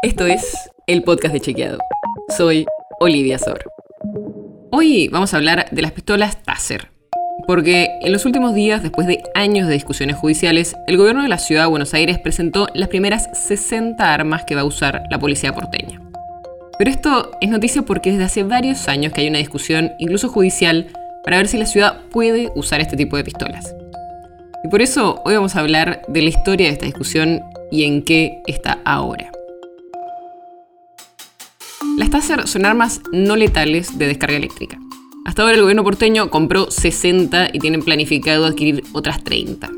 Esto es el podcast de Chequeado. Soy Olivia Sor. Hoy vamos a hablar de las pistolas Taser. Porque en los últimos días, después de años de discusiones judiciales, el gobierno de la ciudad de Buenos Aires presentó las primeras 60 armas que va a usar la policía porteña. Pero esto es noticia porque desde hace varios años que hay una discusión, incluso judicial, para ver si la ciudad puede usar este tipo de pistolas. Y por eso hoy vamos a hablar de la historia de esta discusión y en qué está ahora. Las Taser son armas no letales de descarga eléctrica. Hasta ahora el gobierno porteño compró 60 y tienen planificado adquirir otras 30.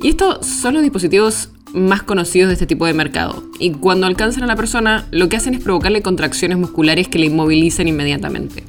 Y estos son los dispositivos más conocidos de este tipo de mercado. Y cuando alcanzan a la persona, lo que hacen es provocarle contracciones musculares que le inmovilizan inmediatamente.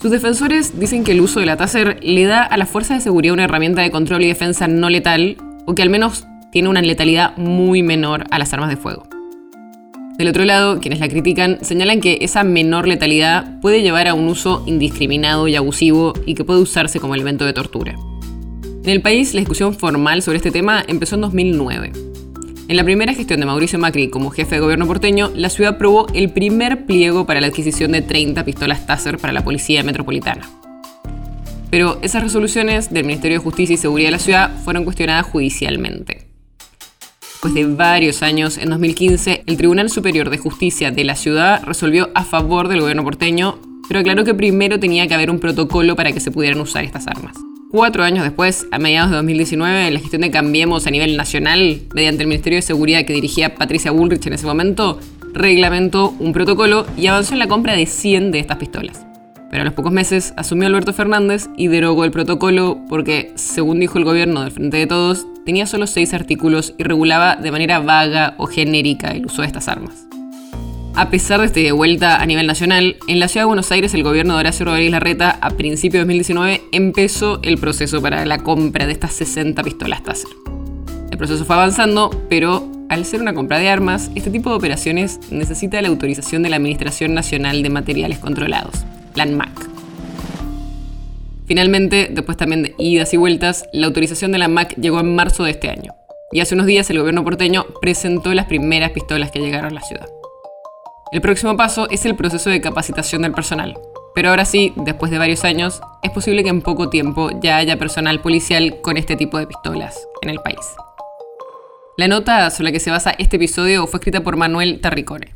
Sus defensores dicen que el uso de la Taser le da a la fuerza de seguridad una herramienta de control y defensa no letal, o que al menos tiene una letalidad muy menor a las armas de fuego. Del otro lado, quienes la critican señalan que esa menor letalidad puede llevar a un uso indiscriminado y abusivo y que puede usarse como elemento de tortura. En el país, la discusión formal sobre este tema empezó en 2009. En la primera gestión de Mauricio Macri como jefe de gobierno porteño, la ciudad aprobó el primer pliego para la adquisición de 30 pistolas Taser para la policía metropolitana. Pero esas resoluciones del Ministerio de Justicia y Seguridad de la ciudad fueron cuestionadas judicialmente. Después de varios años, en 2015, el Tribunal Superior de Justicia de la ciudad resolvió a favor del gobierno porteño, pero aclaró que primero tenía que haber un protocolo para que se pudieran usar estas armas. Cuatro años después, a mediados de 2019, la gestión de Cambiemos a nivel nacional, mediante el Ministerio de Seguridad que dirigía Patricia Bullrich en ese momento, reglamentó un protocolo y avanzó en la compra de 100 de estas pistolas. Pero a los pocos meses asumió Alberto Fernández y derogó el protocolo porque, según dijo el gobierno del Frente de Todos, tenía solo seis artículos y regulaba de manera vaga o genérica el uso de estas armas. A pesar de este vuelta a nivel nacional, en la ciudad de Buenos Aires el gobierno de Horacio Rodríguez Larreta a principios de 2019 empezó el proceso para la compra de estas 60 pistolas Taser. El proceso fue avanzando, pero al ser una compra de armas, este tipo de operaciones necesita la autorización de la Administración Nacional de Materiales Controlados, la ANMAC. Finalmente, después también de idas y vueltas, la autorización de la ANMAC llegó en marzo de este año. Y hace unos días el gobierno porteño presentó las primeras pistolas que llegaron a la ciudad. El próximo paso es el proceso de capacitación del personal. Pero ahora sí, después de varios años, es posible que en poco tiempo ya haya personal policial con este tipo de pistolas en el país. La nota sobre la que se basa este episodio fue escrita por Manuel Tarricone.